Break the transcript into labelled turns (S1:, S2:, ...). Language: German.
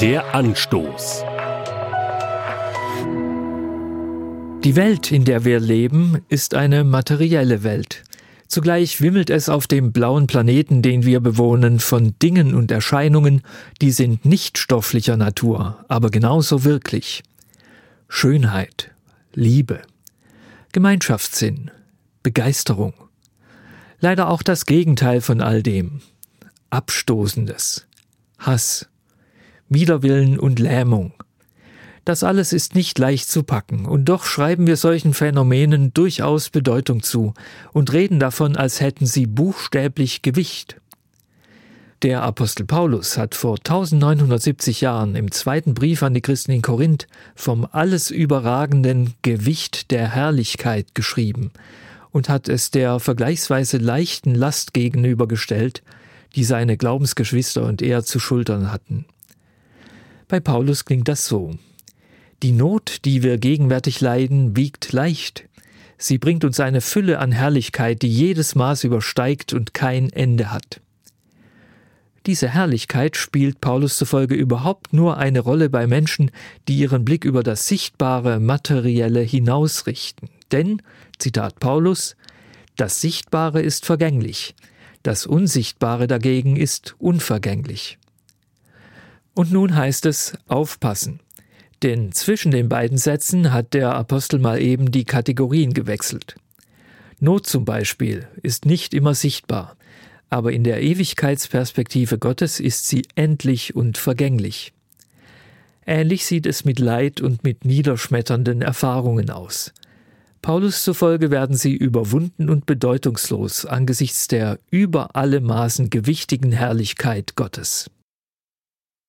S1: Der Anstoß.
S2: Die Welt, in der wir leben, ist eine materielle Welt. Zugleich wimmelt es auf dem blauen Planeten, den wir bewohnen, von Dingen und Erscheinungen, die sind nicht stofflicher Natur, aber genauso wirklich. Schönheit, Liebe, Gemeinschaftssinn, Begeisterung. Leider auch das Gegenteil von all dem. Abstoßendes, Hass, Widerwillen und Lähmung. Das alles ist nicht leicht zu packen, und doch schreiben wir solchen Phänomenen durchaus Bedeutung zu und reden davon, als hätten sie buchstäblich Gewicht. Der Apostel Paulus hat vor 1970 Jahren im zweiten Brief an die Christen in Korinth vom alles überragenden Gewicht der Herrlichkeit geschrieben und hat es der vergleichsweise leichten Last gegenübergestellt, die seine Glaubensgeschwister und er zu schultern hatten. Bei Paulus klingt das so. Die Not, die wir gegenwärtig leiden, wiegt leicht. Sie bringt uns eine Fülle an Herrlichkeit, die jedes Maß übersteigt und kein Ende hat. Diese Herrlichkeit spielt Paulus zufolge überhaupt nur eine Rolle bei Menschen, die ihren Blick über das Sichtbare, Materielle hinausrichten. Denn, Zitat Paulus, das Sichtbare ist vergänglich, das Unsichtbare dagegen ist unvergänglich. Und nun heißt es aufpassen. Denn zwischen den beiden Sätzen hat der Apostel mal eben die Kategorien gewechselt. Not zum Beispiel ist nicht immer sichtbar, aber in der Ewigkeitsperspektive Gottes ist sie endlich und vergänglich. Ähnlich sieht es mit Leid und mit niederschmetternden Erfahrungen aus. Paulus zufolge werden sie überwunden und bedeutungslos angesichts der über alle Maßen gewichtigen Herrlichkeit Gottes.